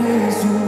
praise you.